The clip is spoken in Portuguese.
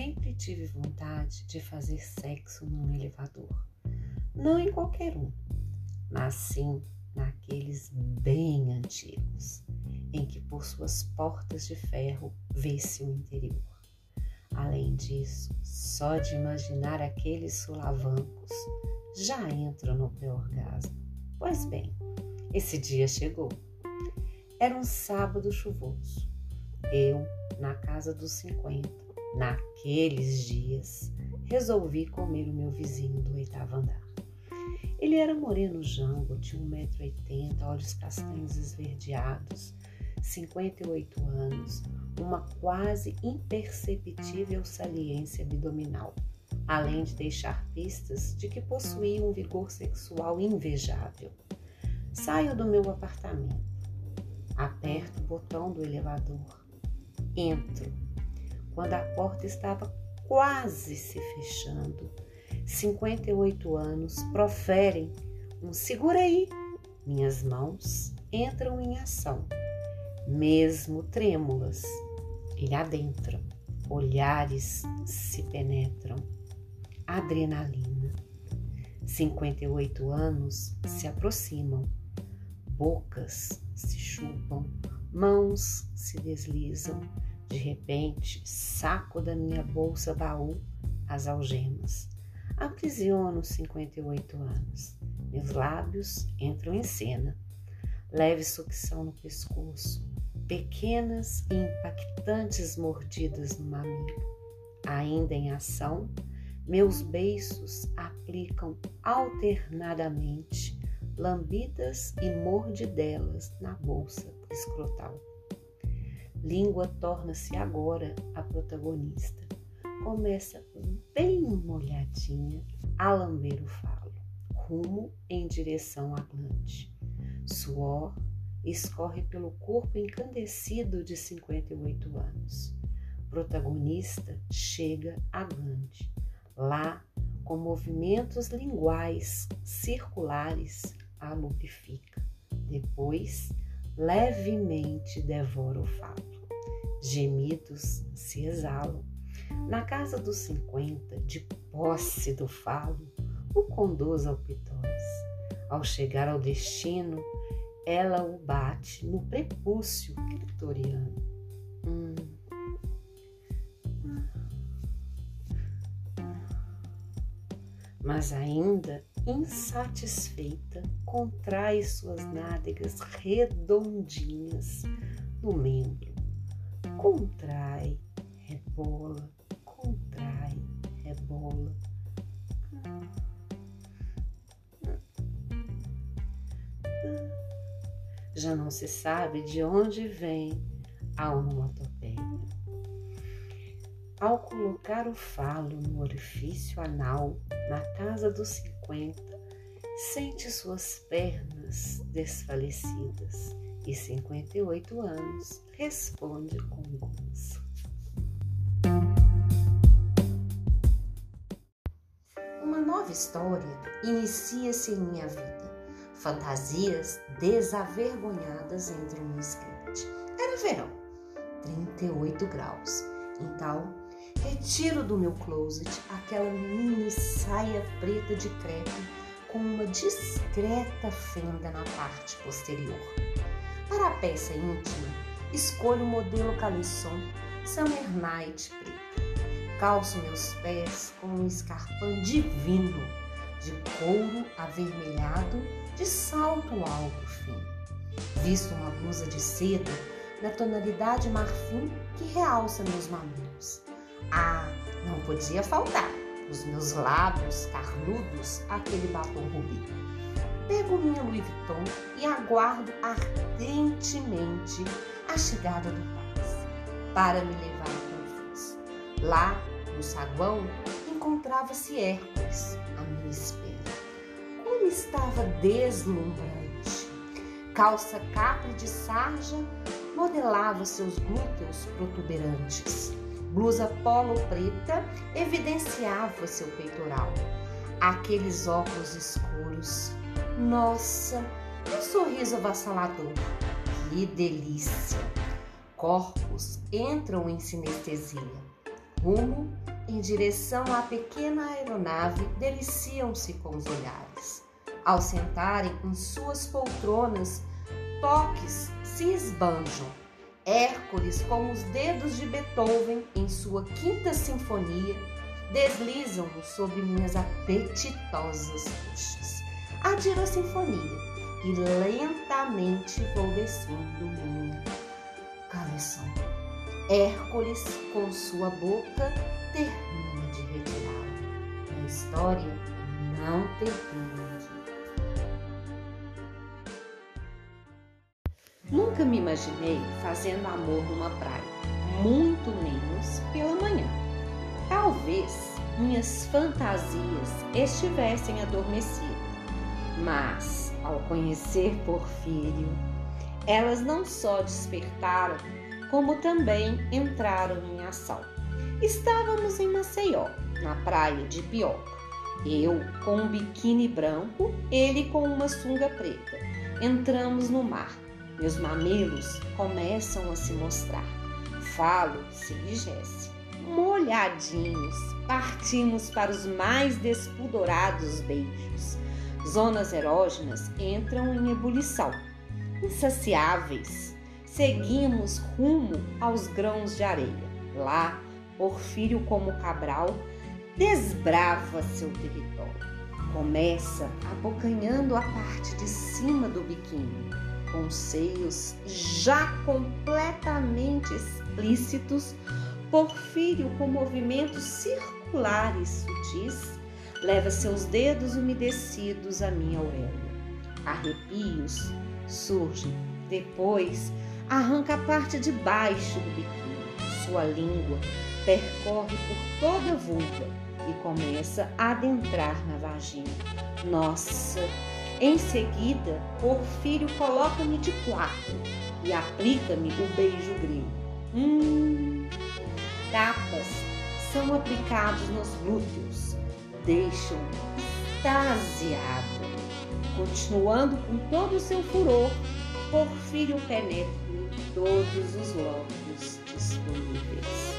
sempre tive vontade de fazer sexo num elevador. Não em qualquer um, mas sim naqueles bem antigos, em que por suas portas de ferro vê-se o interior. Além disso, só de imaginar aqueles solavancos já entro no pré-orgasmo. Pois bem, esse dia chegou. Era um sábado chuvoso. Eu, na casa dos 50, naqueles dias, resolvi comer o meu vizinho do oitavo andar. Ele era moreno jango, tinha 1,80m, olhos castanhos esverdeados, 58 anos, uma quase imperceptível saliência abdominal, além de deixar pistas de que possuía um vigor sexual invejável. Saio do meu apartamento, aperto o botão do elevador, entro. Quando a porta estava quase se fechando, 58 anos, proferem um segura aí. Minhas mãos entram em ação, mesmo trêmulas. Ele adentra, olhares se penetram, adrenalina. 58 anos se aproximam, bocas se chupam, mãos se deslizam. De repente, saco da minha bolsa baú as algemas Aprisiono 58 anos. Meus lábios entram em cena. Leve sucção no pescoço. Pequenas e impactantes mordidas no mamilo. Ainda em ação, meus beiços aplicam alternadamente lambidas e mordidelas na bolsa escrotal. Língua torna-se agora a protagonista começa bem molhadinha a lamber o falo, rumo em direção à glande. Suor escorre pelo corpo encandecido de 58 anos. Protagonista chega à glande. Lá, com movimentos linguais circulares, a lubrifica. Depois, levemente devora o falo. Gemidos se exalam na casa dos 50, de posse do falo, o conduz ao pitós. Ao chegar ao destino, ela o bate no prepúcio clitoriano. Hum. Mas ainda insatisfeita, contrai suas nádegas redondinhas no membro. Contrai, rebola, contrai, rebola. Já não se sabe de onde vem a onomatopeia. Ao colocar o falo no orifício anal na casa dos 50, sente suas pernas desfalecidas e 58 anos responde com gozo. nova história inicia-se em minha vida. Fantasias desavergonhadas entram no script. Era verão, 38 graus. Então, retiro do meu closet aquela mini saia preta de crepe com uma discreta fenda na parte posterior. Para a peça íntima, escolho o modelo caleçon Summer Night preto calço meus pés com um escarpão divino, de couro avermelhado, de salto alto fino. Visto uma blusa de seda na tonalidade marfim que realça meus mamilos. Ah, não podia faltar os meus lábios carnudos aquele batom rubi. Pego minha Louis Vuitton e aguardo ardentemente a chegada do Paz para me levar para o Lá no saguão encontrava-se Hércules à minha espera. Como estava deslumbrante! Calça capre de sarja modelava seus glúteos protuberantes. Blusa polo preta evidenciava seu peitoral. Aqueles óculos escuros. Nossa, que sorriso avassalador! Que delícia! Corpos entram em sinestesia rumo em direção à pequena aeronave, deliciam-se com os olhares. Ao sentarem em suas poltronas, toques se esbanjam. Hércules, com os dedos de Beethoven em sua quinta sinfonia, deslizam-no sobre minhas apetitosas coxas. Adiro a sinfonia e lentamente vou descendo minha cabeção. Hércules, com sua boca, termina de retirá-la. A história não termina aqui. Nunca me imaginei fazendo amor numa praia, muito menos pela manhã. Talvez minhas fantasias estivessem adormecidas, mas ao conhecer Porfírio, elas não só despertaram, como também entraram em ação. Estávamos em Maceió, na praia de Pioca. Eu com um biquíni branco, ele com uma sunga preta. Entramos no mar. Meus mamilos começam a se mostrar. Falo, se Jesse. Molhadinhos, partimos para os mais despudorados beijos. Zonas erógenas entram em ebulição. Insaciáveis, seguimos rumo aos grãos de areia. Lá, Porfírio, como Cabral, desbrava seu território. Começa abocanhando a parte de cima do biquíni, com seios já completamente explícitos. Porfírio, com movimentos circulares sutis, leva seus dedos umedecidos à minha auréola. Arrepios surgem. Depois, arranca a parte de baixo do biquíni. Sua língua percorre por toda a vulva e começa a adentrar na vagina. Nossa! Em seguida, Porfírio coloca-me de quatro e aplica-me o beijo grego. Hum! Tapas são aplicados nos glúteos deixam extasiada. Continuando com todo o seu furor, Porfírio penetra em todos os locos disponíveis.